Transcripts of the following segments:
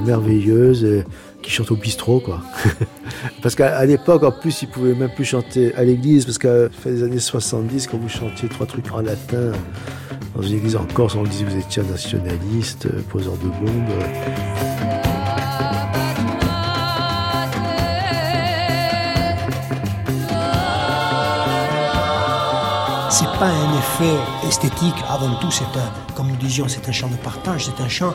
merveilleuse euh, qui chante au bistrot, quoi. parce qu'à l'époque, en plus, ils pouvaient même plus chanter à l'église, parce qu'à fin des années 70, quand vous chantiez trois trucs en latin dans une église en Corse, on disait vous étiez un nationaliste, euh, poseur de bombes. C'est pas un effet esthétique, avant tout, c'est un, comme nous disions, c'est un chant de partage, c'est un chant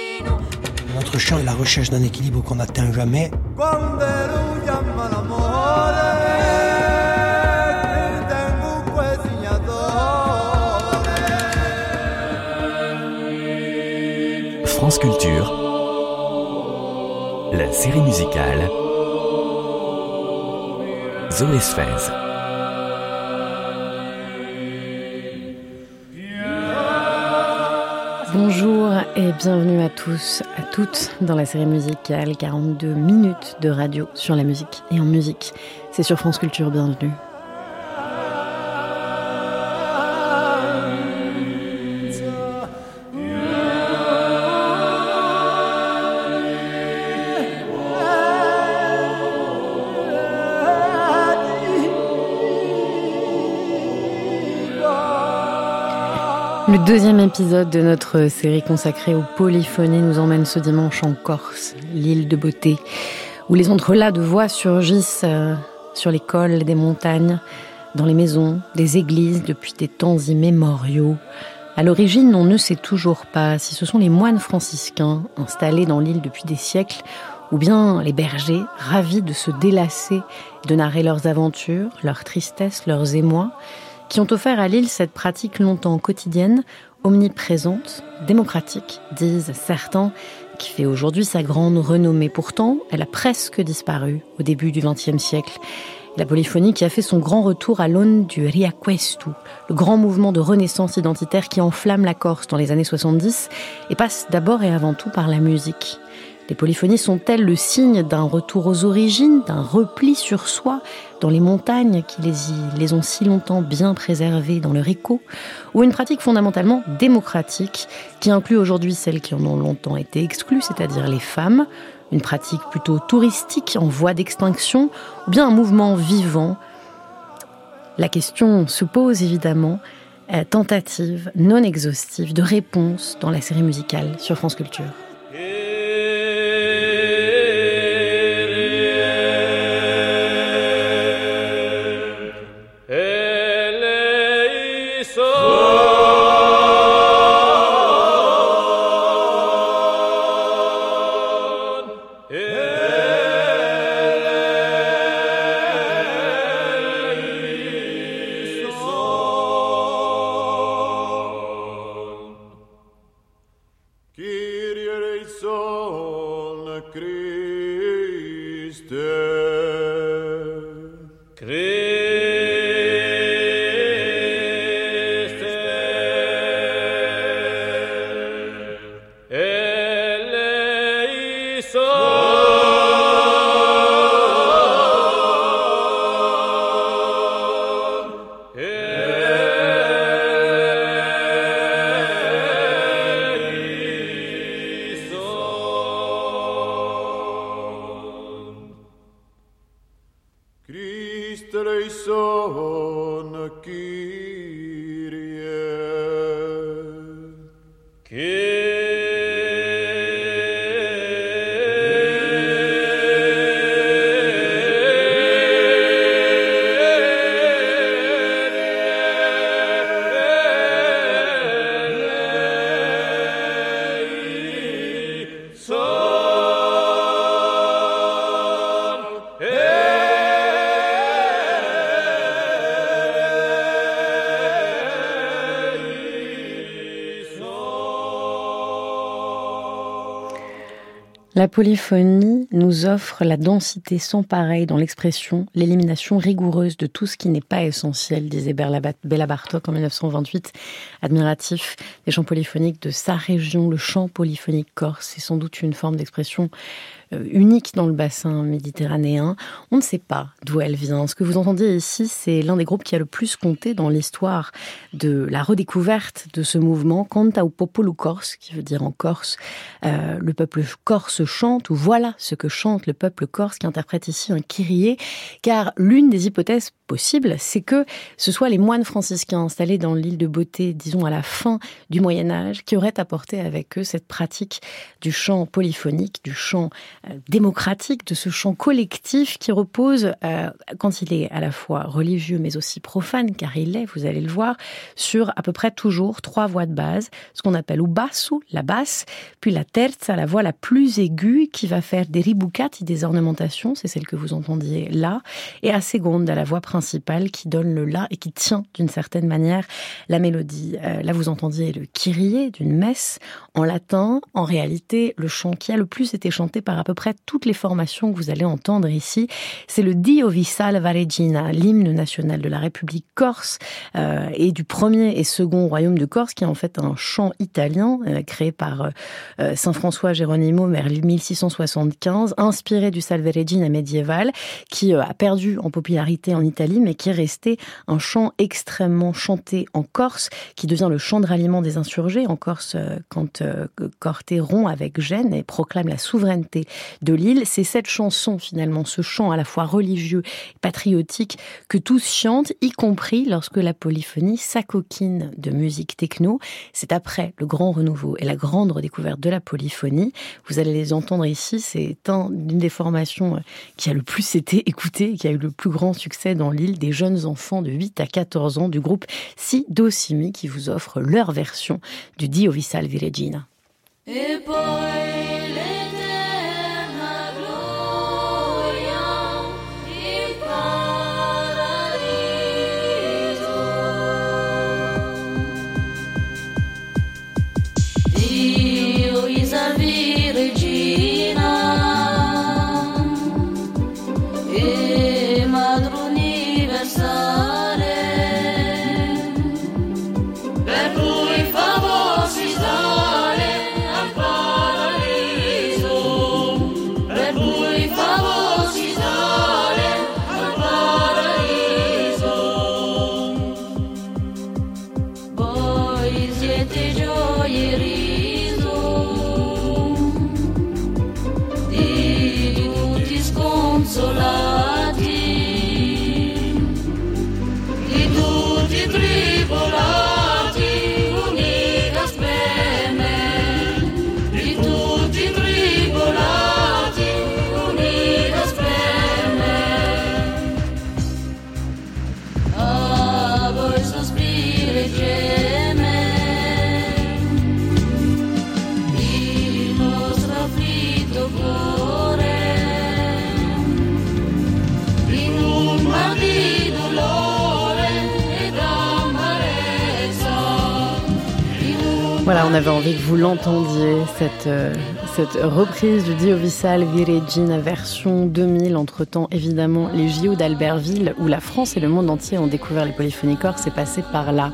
Notre chant est la recherche d'un équilibre qu'on n'atteint jamais. France Culture, la série musicale Zoé Sfez. Bonjour et bienvenue à tous, à toutes dans la série musicale 42 minutes de radio sur la musique et en musique. C'est sur France Culture, bienvenue. Le deuxième épisode de notre série consacrée aux polyphonies nous emmène ce dimanche en Corse, l'île de beauté, où les entrelacs de voix surgissent euh, sur les cols des montagnes, dans les maisons, des églises depuis des temps immémoriaux. À l'origine, on ne sait toujours pas si ce sont les moines franciscains installés dans l'île depuis des siècles ou bien les bergers ravis de se délasser, de narrer leurs aventures, leurs tristesses, leurs émois, qui ont offert à Lille cette pratique longtemps quotidienne, omniprésente, démocratique, disent certains, qui fait aujourd'hui sa grande renommée. Pourtant, elle a presque disparu au début du XXe siècle. La polyphonie qui a fait son grand retour à l'aune du Riaquestu, le grand mouvement de renaissance identitaire qui enflamme la Corse dans les années 70 et passe d'abord et avant tout par la musique. Les polyphonies sont-elles le signe d'un retour aux origines, d'un repli sur soi dans les montagnes qui les, les ont si longtemps bien préservées dans leur écho, ou une pratique fondamentalement démocratique qui inclut aujourd'hui celles qui en ont longtemps été exclues, c'est-à-dire les femmes, une pratique plutôt touristique en voie d'extinction, ou bien un mouvement vivant? La question se pose évidemment, euh, tentative non exhaustive de réponse dans la série musicale sur France Culture. Polyphonie nous offre la densité sans pareil dans l'expression, l'élimination rigoureuse de tout ce qui n'est pas essentiel, disait Béla Bartok en 1928, admiratif des chants polyphoniques de sa région, le chant polyphonique corse. C'est sans doute une forme d'expression unique dans le bassin méditerranéen. On ne sait pas d'où elle vient. Ce que vous entendez ici, c'est l'un des groupes qui a le plus compté dans l'histoire de la redécouverte de ce mouvement, Canta au Popolo Corse, qui veut dire en Corse, euh, le peuple corse chante, ou voilà ce que chante le peuple corse, qui interprète ici un kyrie, car l'une des hypothèses possibles, c'est que ce soit les moines franciscains installés dans l'île de Beauté, disons à la fin du Moyen Âge, qui auraient apporté avec eux cette pratique du chant polyphonique, du chant euh, démocratique, de ce chant collectif qui repose, euh, quand il est à la fois religieux mais aussi profane, car il est, vous allez le voir, sur à peu près toujours trois voix de base, ce qu'on appelle ou basso, la basse, puis la terza, la voix la plus aiguë, qui va faire des ribucati, des ornementations, c'est celle que vous entendiez là, et à seconde, la voix principale qui donne le la et qui tient d'une certaine manière la mélodie. Euh, là, vous entendiez le kyrie d'une messe en latin, en réalité, le chant qui a le plus été chanté par à peu près toutes les formations que vous allez entendre ici, c'est le Dio vi salva regina, l'hymne national de la République corse euh, et du premier et second royaume de Corse, qui est en fait un chant italien euh, créé par euh, Saint François Geronimo vers 1675, inspiré du Salve Regina médiéval, qui a perdu en popularité en Italie, mais qui est resté un chant extrêmement chanté en Corse, qui devient le chant de ralliement des insurgés en Corse quand Corté rompt avec Gênes et proclame la souveraineté de l'île. C'est cette chanson finalement, ce chant à la fois religieux et patriotique que tous chantent, y compris lorsque la polyphonie s'acoquine de musique techno. C'est après le grand renouveau et la grande redécouverte de la polyphonie. Vous allez les entendre ici, c'est une des formations euh, qui a le plus été écoutée, qui a eu le plus grand succès dans l'île des jeunes enfants de 8 à 14 ans du groupe Sidosimi qui vous offre leur version du Dio Visal Viregina. On avait envie que vous l'entendiez, cette, euh, cette reprise du Dio Visal Viregina version 2000. Entre-temps, évidemment, les JO d'Albertville, où la France et le monde entier ont découvert les polyphonies corses, c'est passé par là.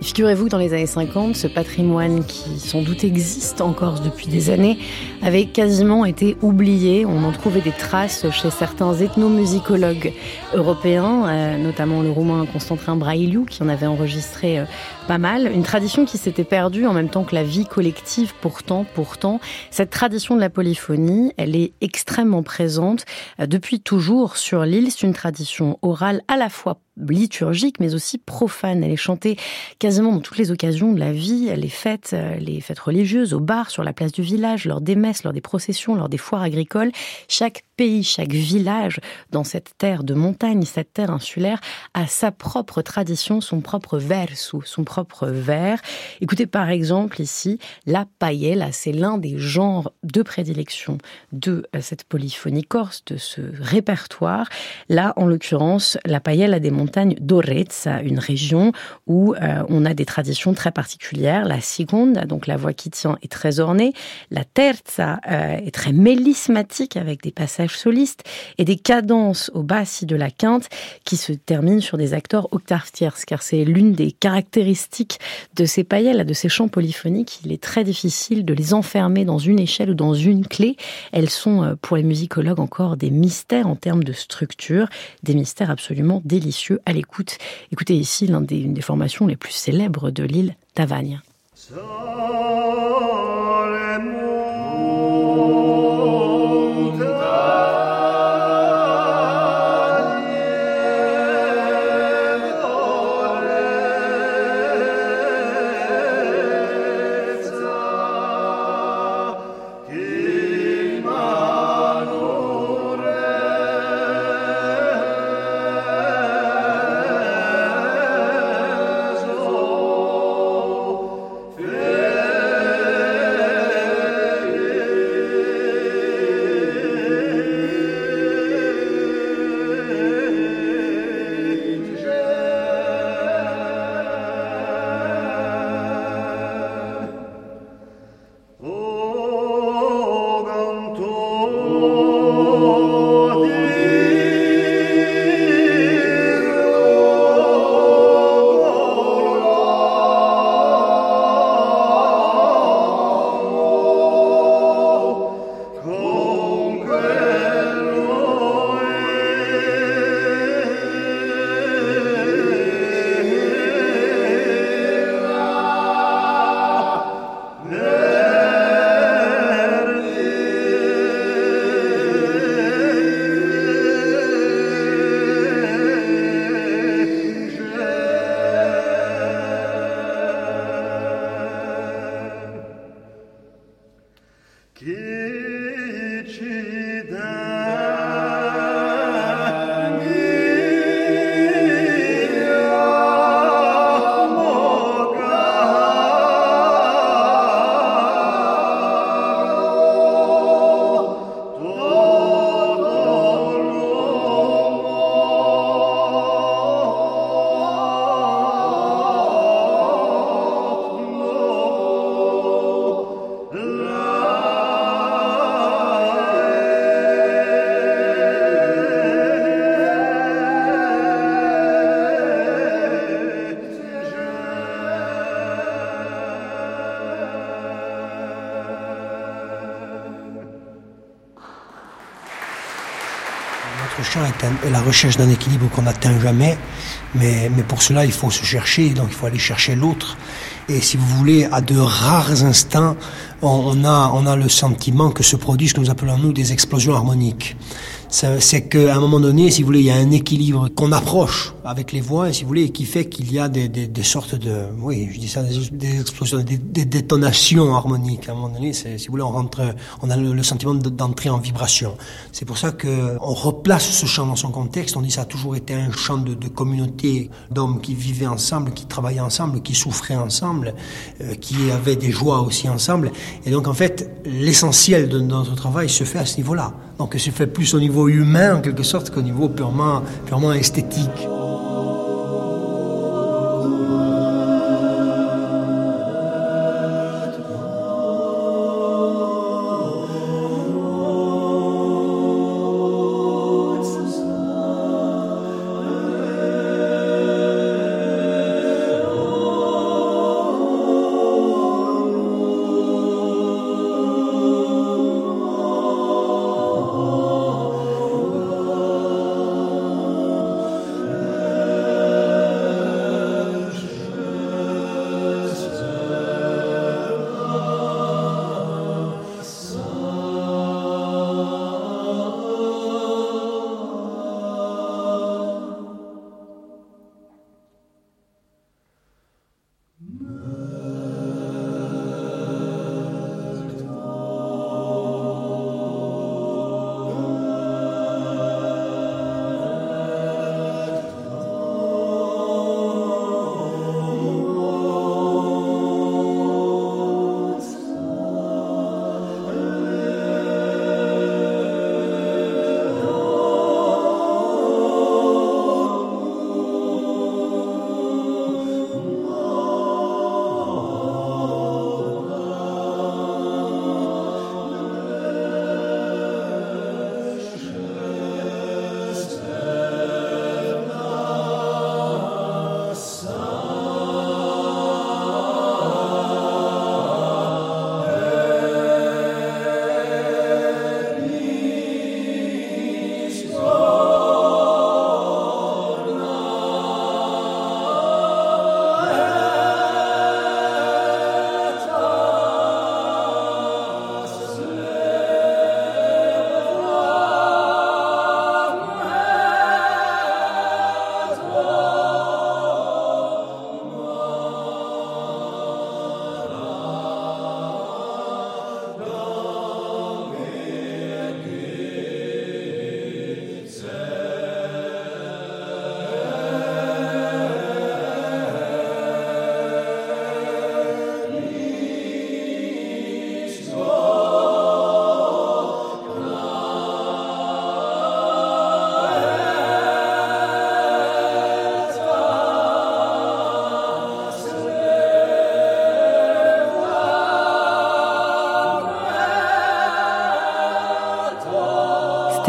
Figurez-vous que dans les années 50, ce patrimoine qui sans doute existe en Corse depuis des années avait quasiment été oublié. On en trouvait des traces chez certains ethnomusicologues européens, euh, notamment le roumain Constantin Brailiu, qui en avait enregistré euh, pas mal. Une tradition qui s'était perdue en même temps que la vie collective. Pourtant, pourtant, cette tradition de la polyphonie, elle est extrêmement présente euh, depuis toujours sur l'île. C'est une tradition orale à la fois liturgique mais aussi profane. Elle est chantée quasiment dans toutes les occasions de la vie, les fêtes, euh, les fêtes religieuses, au bar, sur la place du village, lors des messes, lors des processions, lors des foires agricoles. Chaque chaque village dans cette terre de montagne, cette terre insulaire, a sa propre tradition, son propre verso, son propre vers. Écoutez par exemple ici la paella, c'est l'un des genres de prédilection de euh, cette polyphonie corse, de ce répertoire. Là, en l'occurrence, la paella des montagnes d'Orezza, une région où euh, on a des traditions très particulières. La seconda, donc la voix qui tient, est très ornée. La terza euh, est très mélismatique avec des passages solistes et des cadences au bassi de la quinte qui se terminent sur des acteurs octaves tierces, car c'est l'une des caractéristiques de ces païelles, de ces chants polyphoniques. Il est très difficile de les enfermer dans une échelle ou dans une clé. Elles sont, euh, pour les musicologues, encore des mystères en termes de structure, des mystères absolument délicieux à l'écoute. Écoutez ici l'une des, formations les plus célèbres de l'île Tavagne. Chant est, un- est la recherche d'un équilibre qu'on n'atteint jamais, mais, pour cela il faut se chercher, donc il faut aller chercher l'autre. Et si vous voulez, à de rares instants, on, a, on a le sentiment que se produisent ce que nous appelons nous des explosions harmoniques. C'est qu'à un moment donné, si vous voulez, il y a un équilibre qu'on approche avec les voix, si vous voulez, qui fait qu'il y a des, sortes de, oui, je dis ça, des, explosions, des, détonations harmoniques. À un moment donné, si vous voulez, on rentre, on a le, sentiment de- d'entrer en vibration. C'est pour ça que on replace ce chant dans son contexte. On dit ça a toujours été un chant de, de communauté d'hommes qui vivaient ensemble, qui travaillaient ensemble, qui souffraient ensemble, euh, qui avaient des joies aussi ensemble. Et donc, en fait, l'essentiel de notre travail se fait à ce niveau-là. Donc, se fait plus au niveau humain, en quelque sorte, qu'au niveau purement, purement esthétique.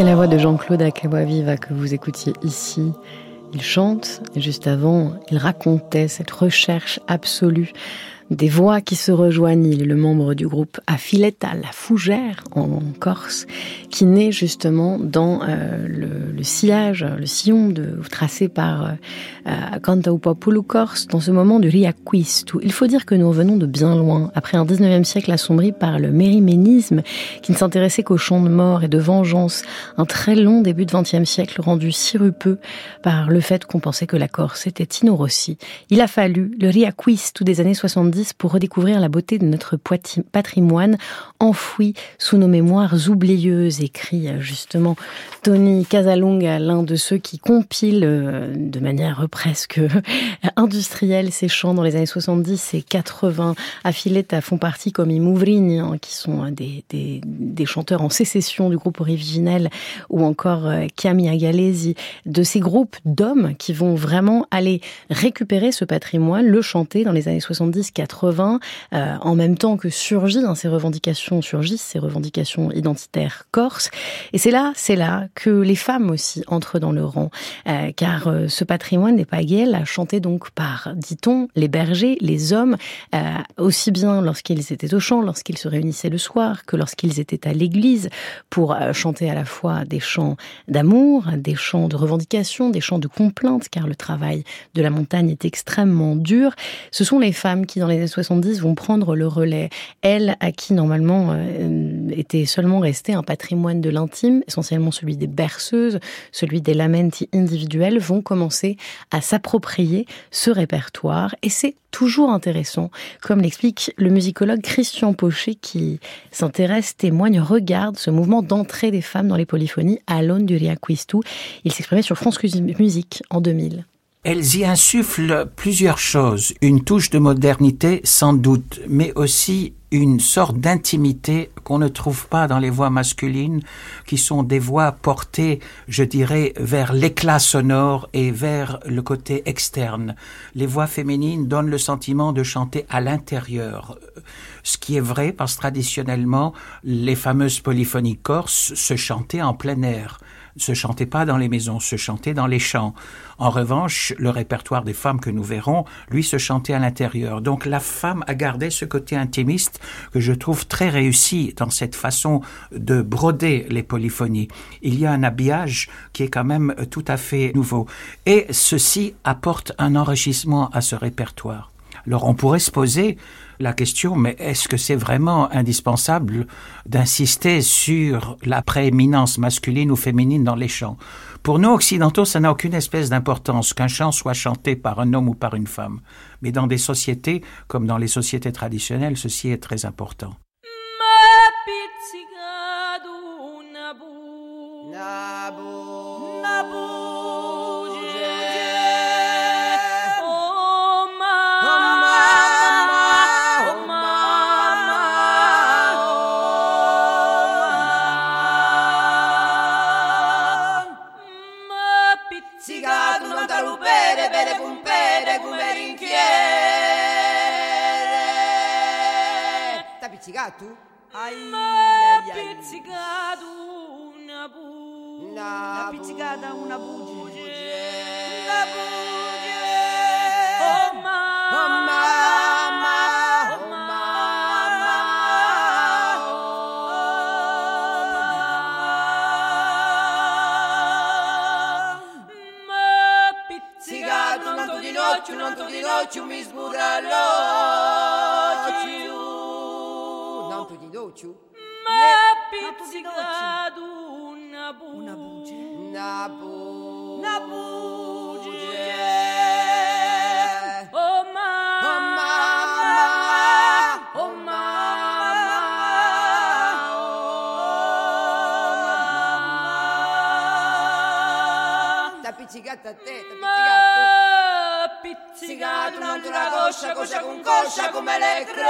La voix de Jean-Claude Akawaviva que vous écoutiez ici. Il chante, et juste avant, il racontait cette recherche absolue des voix qui se rejoignent. Il est le membre du groupe Affiletta, la fougère en Corse, qui naît justement dans euh, le, sillage, le sillon de, tracé par euh, Corse, dans ce moment du Riaquistu. Il faut dire que nous revenons de bien loin, après un 19e siècle assombri par le mériménisme, qui ne s'intéressait qu'aux chants de mort et de vengeance, un très long début de 20e siècle rendu sirupeux par le fait qu'on pensait que la Corse était inorossi. Il a fallu le Riaquistu des années 70 pour redécouvrir la beauté de notre patrimoine enfoui sous nos mémoires oublieuses, écrit justement Tony Casalonga, l'un de ceux qui compile de manière presque industrielle ces chants dans les années 70 et 80. Affiletta font partie comme Imouvrini, hein, qui sont des, des, chanteurs en sécession du groupe originel, ou encore Camille Agalesi, de ces groupes d'hommes qui vont vraiment aller récupérer ce patrimoine, le chanter dans les années 70-80 80, euh, en même temps que surgissent hein, ces revendications, surgissent ces revendications identitaires Et c'est là, c'est là que les femmes aussi entrent dans le rang, euh, car euh, ce patrimoine des Paguel, chanté donc par, dit-on, les bergers, les hommes, euh, aussi bien lorsqu'ils étaient au champ, lorsqu'ils se réunissaient le soir, que lorsqu'ils étaient à l'église, pour chanter à la fois des chants d'amour, des chants de revendication, des chants de complainte, car le travail de la montagne est extrêmement dur. Ce sont les femmes qui, dans les années 70 vont prendre le relais. Elles, à qui normalement était seulement resté un patrimoine de l'intime, essentiellement celui des berceuses, celui des lamenti individuels, vont commencer à s'approprier ce répertoire. Et c'est toujours intéressant, comme l'explique le musicologue Christian Pochet qui s'intéresse, témoigne, regarde ce mouvement d'entrée des femmes dans les polyphonies à l'aune du Riaquistu. Il s'exprimait sur France Musique en 2000. Elles y insufflent plusieurs choses, une touche de modernité sans doute, mais aussi une sorte d'intimité qu'on ne trouve pas dans les voix masculines, qui sont des voix portées, je dirais, vers l'éclat sonore et vers le côté externe. Les voix féminines donnent le sentiment de chanter à l'intérieur, ce qui est vrai parce traditionnellement, les fameuses polyphonies corses se chantaient en plein air se chantait pas dans les maisons, se chantait dans les champs. En revanche, le répertoire des femmes que nous verrons, lui, se chantait à l'intérieur. Donc la femme a gardé ce côté intimiste que je trouve très réussi dans cette façon de broder les polyphonies. Il y a un habillage qui est quand même tout à fait nouveau. Et ceci apporte un enrichissement à ce répertoire. Alors on pourrait se poser la question, mais est-ce que c'est vraiment indispensable d'insister sur la prééminence masculine ou féminine dans les chants? Pour nous occidentaux, ça n'a aucune espèce d'importance qu'un chant soit chanté par un homme ou par une femme. Mais dans des sociétés, comme dans les sociétés traditionnelles, ceci est très important. Pizzicato? Ai, pizzicato una bugia. T'ha pizzicata una bugia. Una bugia. Oh mamma. Oh mamma. Oh mamma. Ma pizzicato non tu di noce, non tu di noce, mi sburra sigatu non tu la coscia, coscia con coscia come le croscia.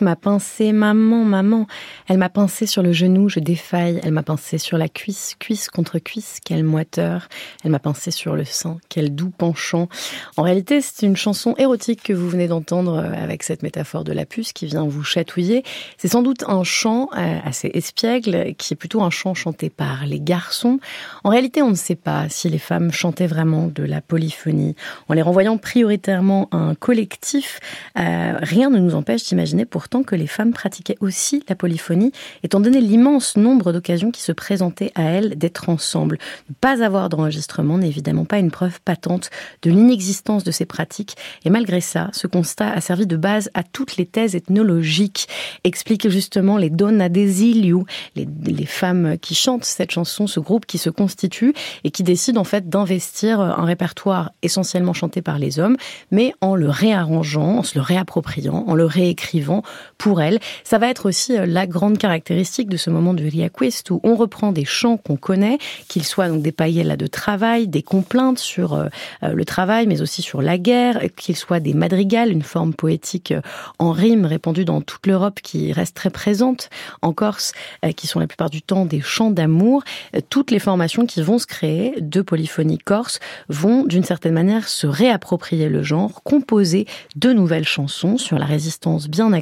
M'a pincé, maman, maman. Elle m'a pincé sur le genou, je défaille. Elle m'a pincé sur la cuisse, cuisse contre cuisse, quelle moiteur. Elle m'a pincé sur le sein, quel doux penchant. En réalité, c'est une chanson érotique que vous venez d'entendre euh, avec cette métaphore de la puce qui vient vous chatouiller. C'est sans doute un chant euh, assez espiègle, qui est plutôt un chant chanté par les garçons. En réalité, on ne sait pas si les femmes chantaient vraiment de la polyphonie. En les renvoyant prioritairement à un collectif, euh, rien ne nous empêche d'imaginer pourtant que les femmes pratiquaient aussi la polyphonie, étant donné l'immense nombre d'occasions qui se présentaient à elles d'être ensemble. Ne pas avoir d'enregistrement n'est évidemment pas une preuve patente de l'inexistence de ces pratiques, et malgré ça, ce constat a servi de base à toutes les thèses ethnologiques, explique justement les Donna Desilio, les, les femmes qui chantent cette chanson, ce groupe qui se constitue et qui décide en fait d'investir un répertoire essentiellement chanté par les hommes, mais en le réarrangeant, en se le réappropriant, en le réécrivant pour elles. Ça va être aussi euh, la grande caractéristique de ce moment du Riaquist où on reprend des chants qu'on connaît, qu'ils soient donc des païelles de travail, des complaintes sur euh, euh, le travail, mais aussi sur la guerre, qu'ils soient des madrigales, une forme poétique en rime répandue dans toute l'Europe qui reste très présente en Corse, qui sont la plupart du temps des chants d'amour. Toutes les formations qui vont se créer de polyphonie corse vont d'une certaine manière se réapproprier le genre, composer de nouvelles chansons sur la résistance bien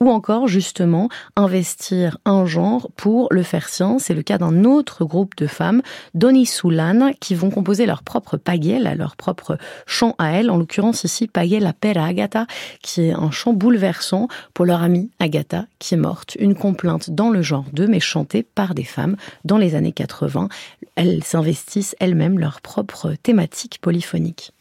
ou encore justement investir un genre pour le faire sien. C'est le cas d'un autre groupe de femmes, Doni Soulan, qui vont composer leur propre paguel, leur propre chant à elles, en l'occurrence ici paguel à Pera Agatha, qui est un chant bouleversant pour leur amie Agatha, qui est morte. Une complainte dans le genre 2, mais chantée par des femmes dans les années 80. Elles s'investissent elles-mêmes leur propre thématique polyphonique.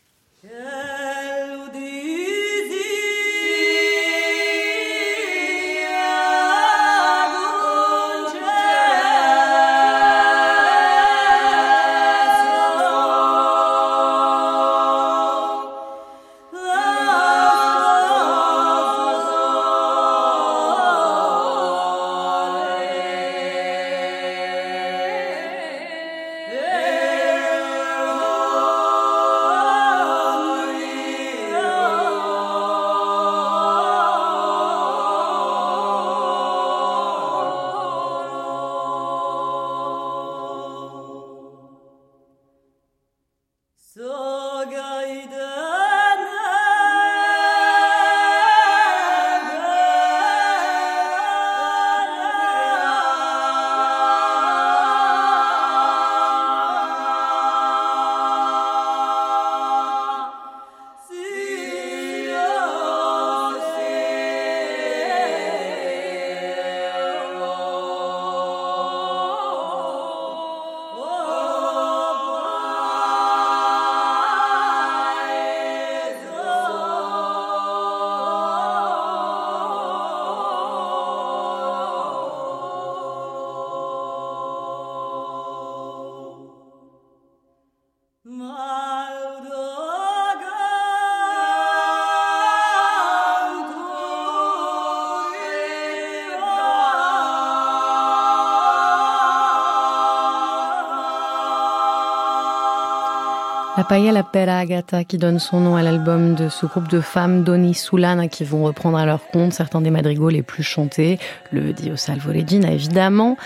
La paella Pera Agata qui donne son nom à l'album de ce groupe de femmes Doni Sulana qui vont reprendre à leur compte certains des madrigaux les plus chantés, le Dio Salvo Regina évidemment.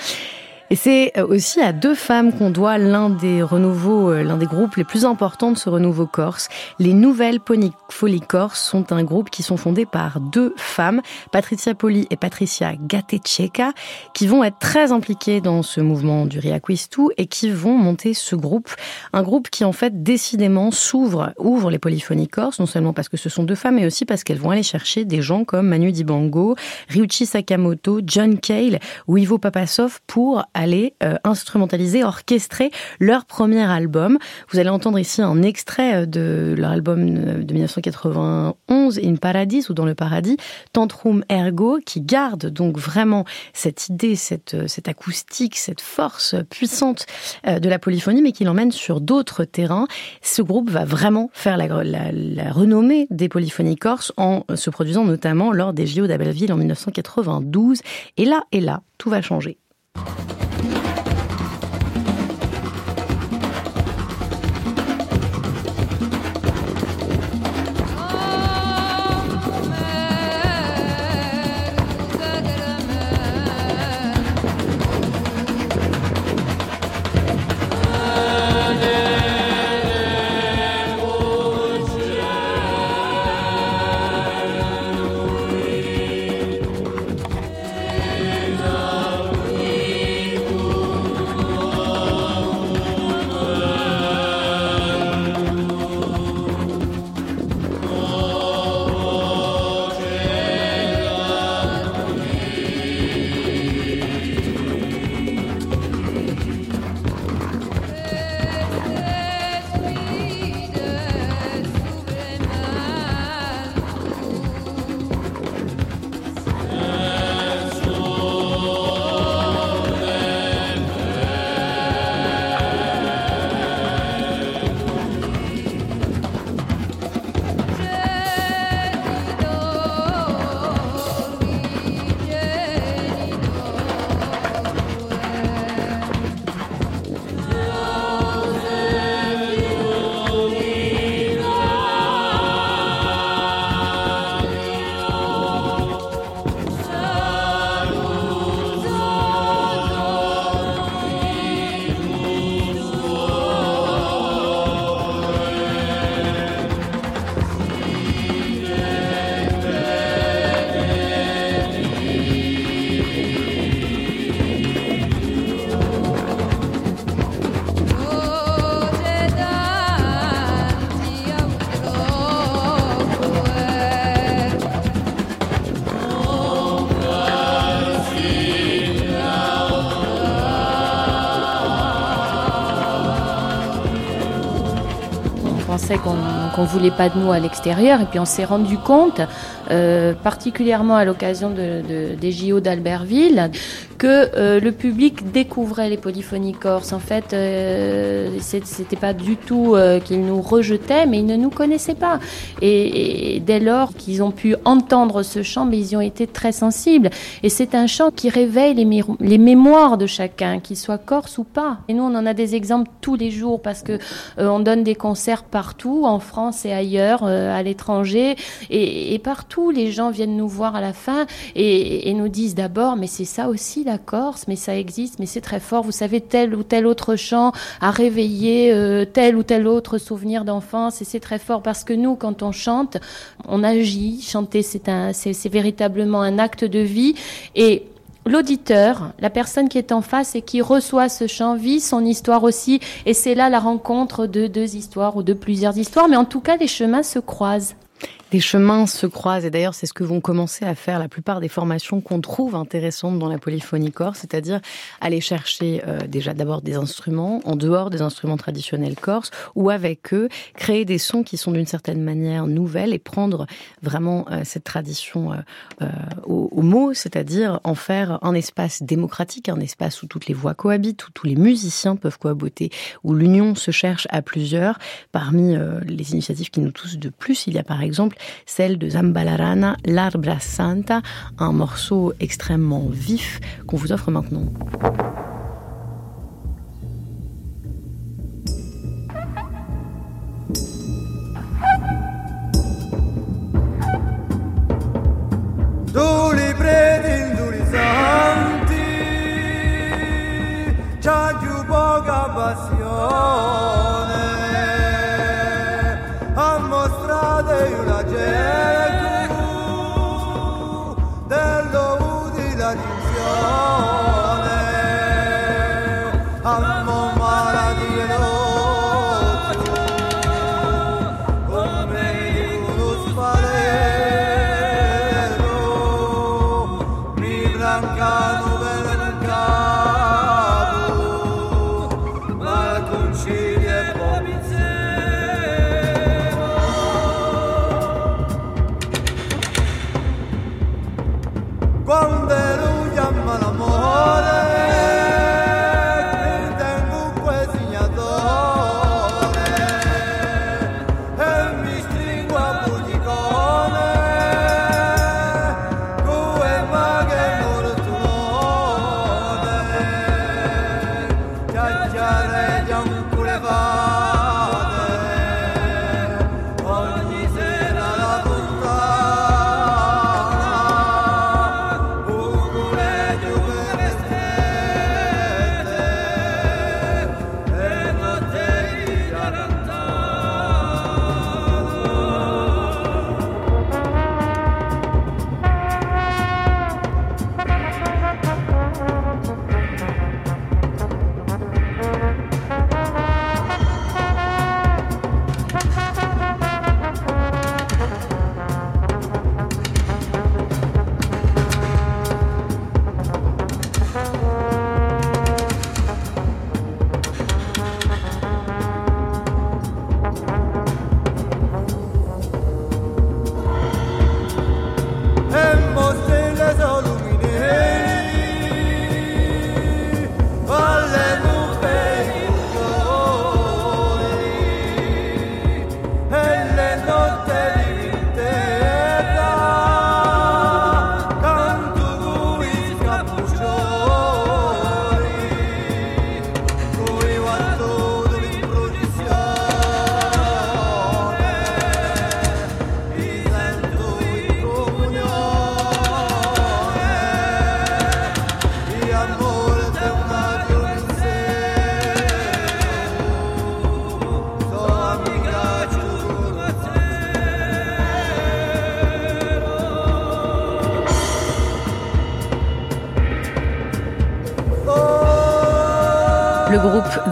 Et c'est euh, aussi à deux femmes qu'on doit l'un des renouveaux, euh, l'un des groupes les plus importants de ce renouveau corse. Les Nouvelles Folies Corse sont un groupe qui sont fondés par deux femmes, Patricia Poli et Patricia Gatecheka, qui vont être très impliquées dans ce mouvement du Riaquistu et qui vont monter ce groupe. Un groupe qui, en fait, décidément s'ouvre, ouvre les polyphonies corse, non seulement parce que ce sont deux femmes, mais aussi parce qu'elles vont aller chercher des gens comme Manu Dibango, Ryuichi Sakamoto, John Cale ou Ivo Papasov pour aller euh, instrumentaliser, orchestrer leur premier album. Vous allez entendre ici un extrait euh, de leur album euh, de 1991, In Paradis ou Dans le Paradis, Tantrum Ergo, qui garde donc vraiment cette idée, cette, cette acoustique, cette force puissante de la polyphonie, mais qui l'emmène sur d'autres terrains. Ce groupe va vraiment faire la, la, la renommée des polyphonies corses en se produisant notamment lors des JO d'Abelville en 1992. Et là, et là, tout va changer. Ne voulait pas de nous à l'extérieur. Et puis on s'est rendu compte, euh, particulièrement à l'occasion de, des JO d'Albertville, que euh, le public découvrait les polyphonies corses. En fait, euh, c'était pas du tout euh, qu'ils nous rejetaient, mais ils ne nous connaissaient pas. Et, dès lors qu'ils ont pu entendre ce chant, mais ils y ont été très sensibles. Et c'est un chant qui réveille les, mémoires de chacun, qu'il soit corse ou pas. Et nous, on en a des exemples tous les jours parce que euh, on donne des concerts partout, en France et ailleurs, à l'étranger, et, et, partout, les gens viennent nous voir à la fin et, et nous disent d'abord, mais c'est ça aussi la Corse, mais ça existe, mais c'est très fort. Vous savez, tel ou tel autre chant a réveillé euh, tel ou tel autre souvenir d'enfance, et c'est très fort parce que nous, quand on chante, on agit. Chanter, c'est véritablement un acte de vie, et l'auditeur, la personne qui est en face et qui reçoit ce chant vit son histoire aussi, et c'est là la rencontre de deux histoires ou de plusieurs histoires, mais en tout cas les chemins se croisent les chemins se croisent. Et d'ailleurs, c'est ce que vont commencer à faire la plupart des formations qu'on trouve intéressantes dans la polyphonie corse, c'est-à-dire aller chercher euh, déjà d'abord des instruments en dehors des instruments traditionnels corse, ou avec eux créer des sons qui sont d'une certaine manière nouvelles et prendre vraiment euh, cette tradition euh, au, au, mot, c'est-à-dire en faire un espace démocratique, un espace où toutes les voix cohabitent, où tous les musiciens peuvent cohabiter, où l'union se cherche à plusieurs. Parmi les initiatives qui nous touchent de plus, il y a par exemple celle de Zambalarana, L'Arbra Santa, un morceau extrêmement vif qu'on vous offre maintenant. Sarayam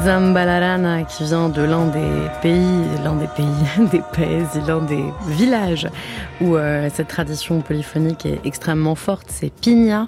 Zambalarana qui vient de l'un des pays, l'un des pays, des pays, l'un des villages où euh, cette tradition polyphonique est extrêmement forte, c'est Pigna.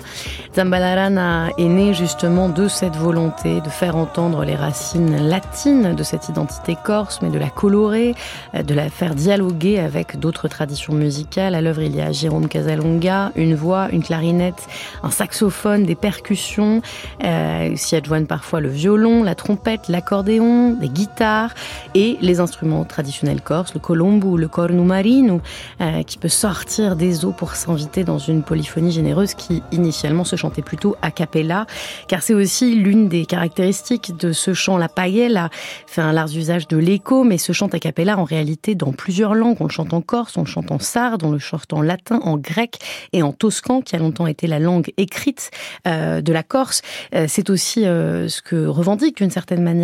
Zambalarana est né justement de cette volonté de faire entendre les racines latines de cette identité corse, mais de la colorer, euh, de la faire dialoguer avec d'autres traditions musicales. À l'œuvre, il y a Jérôme Casalonga, une voix, une clarinette, un saxophone, des percussions, euh, s'y adjoignent parfois le violon, la trompette, l'accordéon, des guitares et les instruments traditionnels corses, le colombo, le cornu marino, euh, qui peut sortir des eaux pour s'inviter dans une polyphonie généreuse qui initialement se chantait plutôt a cappella, car c'est aussi l'une des caractéristiques de ce chant, la paella, fait un large usage de l'écho, mais ce chant a cappella en réalité dans plusieurs langues. On le chante en corse, on le chante en sarde, on le chante en latin, en grec et en toscan, qui a longtemps été la langue écrite euh, de la Corse. Euh, c'est aussi ce que revendiquent d'une certaine manière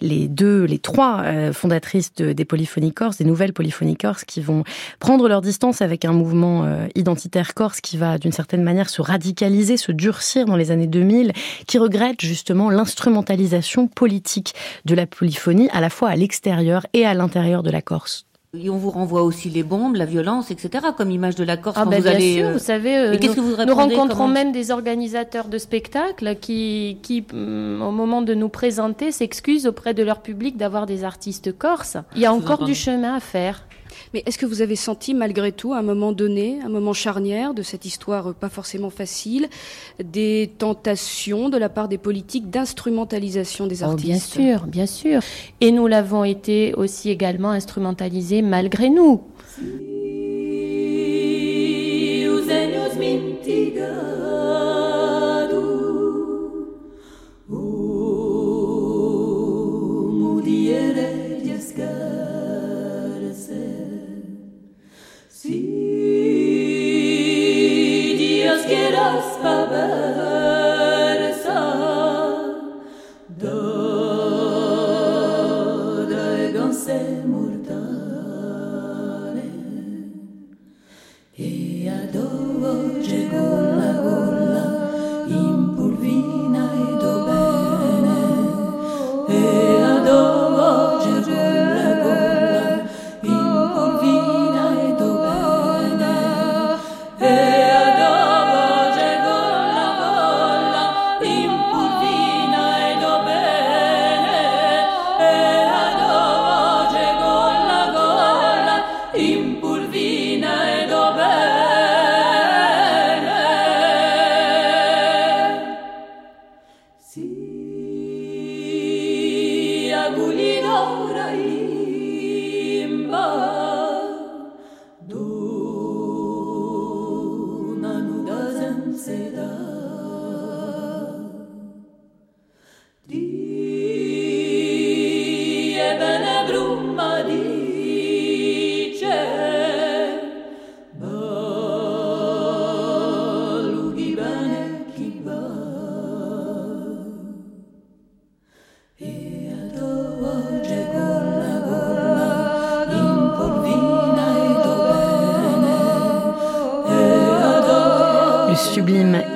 les deux, les trois fondatrices des polyphonies corses, des nouvelles polyphonies corses, qui vont prendre leur distance avec un mouvement identitaire corse qui va d'une certaine manière se radicaliser, se durcir dans les années 2000, qui regrette justement l'instrumentalisation politique de la polyphonie à la fois à l'extérieur et à l'intérieur de la Corse. Et on vous renvoie aussi les bombes, la violence, etc. comme image de la Corse. Ah quand ben vous bien allez, sûr, euh, vous savez, euh, Mais qu'est-ce nous, que vous nous rencontrons même des organisateurs de spectacles qui, qui hum, au moment de nous présenter, s'excusent auprès de leur public d'avoir des artistes corses. Il y a encore du chemin à faire. Mais est-ce que vous avez senti malgré tout, à un moment donné, un moment charnière de cette histoire euh, pas forcément facile, des tentations de la part des politiques d'instrumentalisation des Oh, artistes bien sûr, bien sûr. Et nous l'avons été aussi également instrumentalisés malgré nous. Le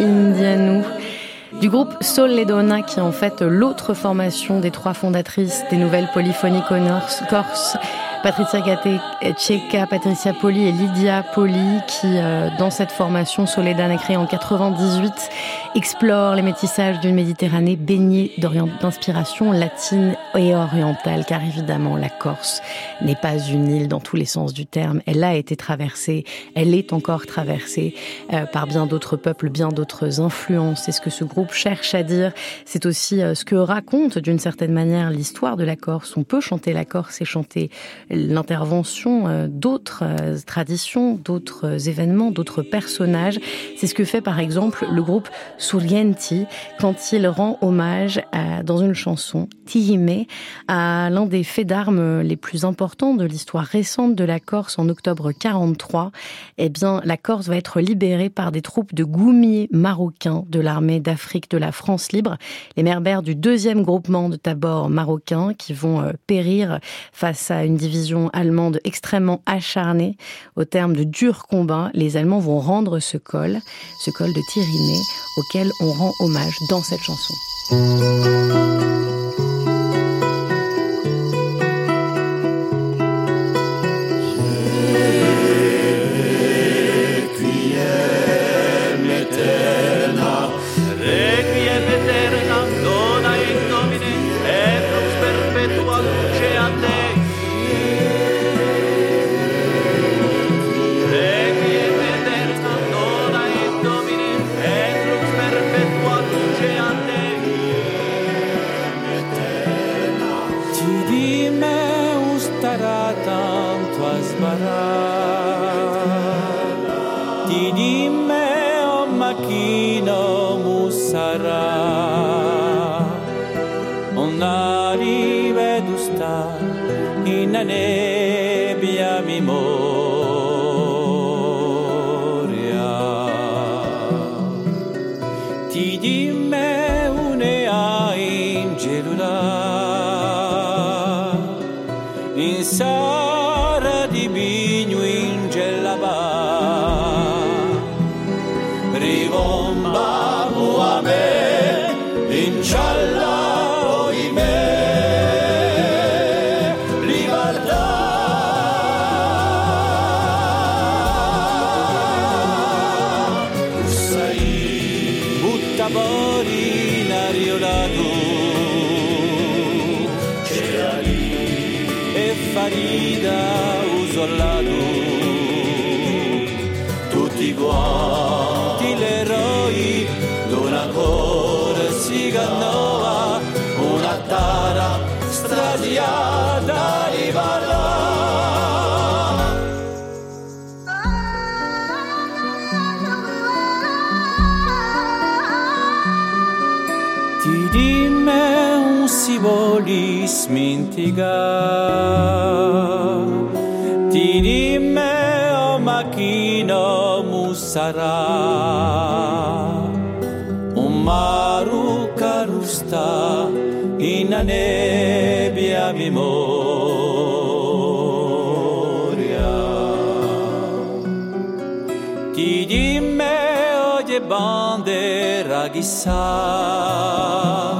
Indianou du groupe Sol Ledona, qui est en fait l'autre formation des trois fondatrices des nouvelles polyphonies corse, corse Patricia Gate, Checa, Patricia Poli et Lydia Poli, qui, euh, dans cette formation Soledad créée en 98, explore les métissages d'une Méditerranée baignée d'inspiration latine et orientale, car évidemment, la Corse n'est pas une île dans tous les sens du terme. Elle a été traversée, elle est encore traversée euh, par bien d'autres peuples, bien d'autres influences. C'est ce que ce groupe cherche à dire. C'est aussi euh, ce que raconte d'une certaine manière l'histoire de la Corse. On peut chanter la Corse et chanter l'intervention euh, d'autres euh, traditions, d'autres euh, événements, d'autres personnages. C'est ce que fait par exemple le groupe Surgenti quand il rend hommage à, dans une chanson, Tihime, à l'un des faits d'armes les plus importants de l'histoire récente de la Corse en octobre 43. Eh bien, la Corse va être libérée par des troupes de goumiers marocains de l'armée d'Afrique de la France libre, les merbères du deuxième groupement de tabord marocains qui vont périr face à une division allemande extrêmement acharnée. Au terme de durs combats, les Allemands vont rendre ce col, ce col de Tyrimée, auquel on rend hommage dans cette chanson. sam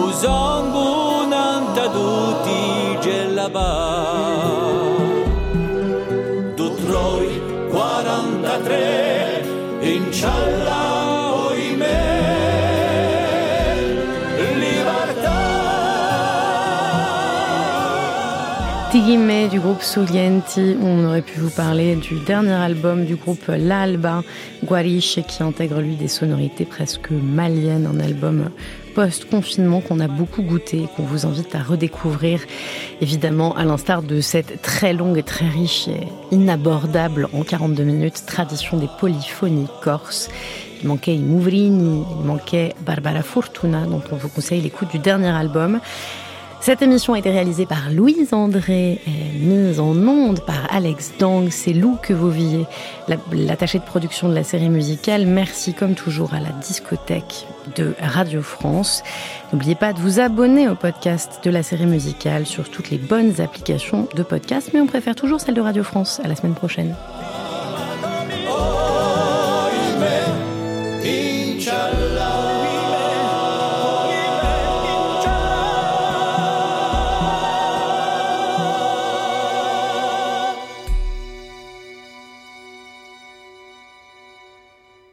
U zongu nam taduti gelaba Du troi 43 Inshallah. Du groupe Solienti, on aurait pu vous parler du dernier album du groupe L'Alba, Guariche, qui intègre lui des sonorités presque maliennes, un album post-confinement qu'on a beaucoup goûté et qu'on vous invite à redécouvrir, évidemment à l'instar de cette très longue et très riche et inabordable en 42 minutes tradition des polyphonies corses. Il manquait Mouvrini, il manquait Barbara Fortuna, dont on vous conseille l'écoute du dernier album. Cette émission a été réalisée par Louise André et mise en onde par Alex Dang. C'est Lou que vous viez, l'attaché de production de la série musicale. Merci comme toujours à la discothèque de Radio France. N'oubliez pas de vous abonner au podcast de la série musicale sur toutes les bonnes applications de podcast, mais on préfère toujours celle de Radio France. À la semaine prochaine.